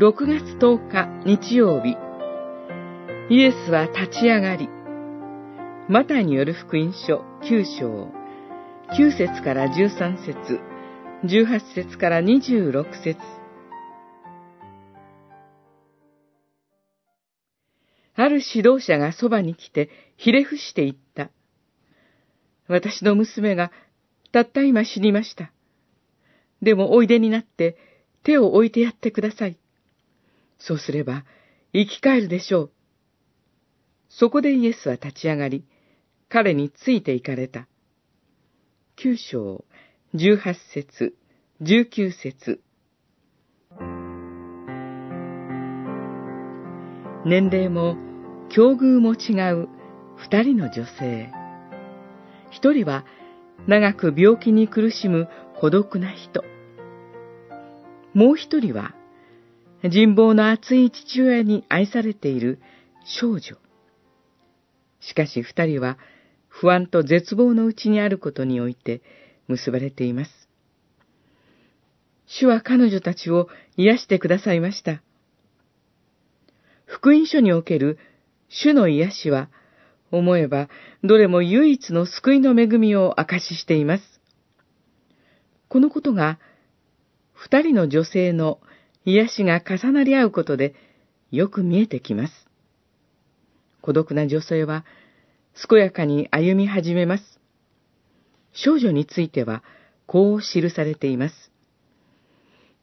6月10日日曜日、イエスは立ち上がり、マタイによる福音書9章、9節から13節、18節から26節。ある指導者がそばに来てひれ伏して言った。私の娘がたった今死にました。でもおいでになって手を置いてやってください。そうすれば生き返るでしょう。そこでイエスは立ち上がり、彼について行かれた。九章、十八節、十九節。年齢も境遇も違う二人の女性。一人は長く病気に苦しむ孤独な人。もう一人は人望の厚い父親に愛されている少女。しかし二人は不安と絶望のうちにあることにおいて結ばれています。主は彼女たちを癒してくださいました。福音書における主の癒しは、思えばどれも唯一の救いの恵みを証ししています。このことが、二人の女性の癒しが重なり合うことでよく見えてきます。孤独な女性は、健やかに歩み始めます。少女については、こう記されています。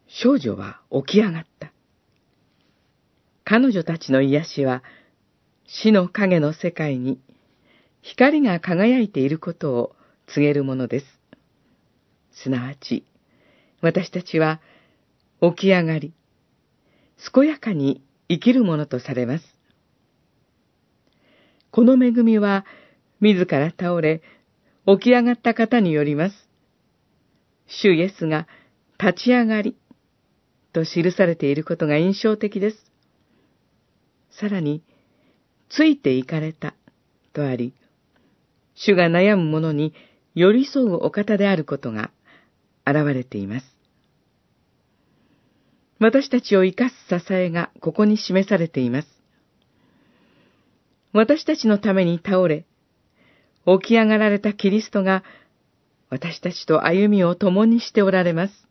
少女は起き上がった。彼女たちの癒しは、死の影の世界に光が輝いていることを告げるものです。すなわち、私たちは起き上がり、健やかに生きるものとされます。この恵みは、自ら倒れ、起き上がった方によります。主イエスが立ち上がり、と記されていることが印象的です。さらに、ついて行かれた、とあり、主が悩む者に寄り添うお方であることが現れています。私たちを生かす支えがここに示されています。私たちのために倒れ、起き上がられたキリストが私たちと歩みを共にしておられます。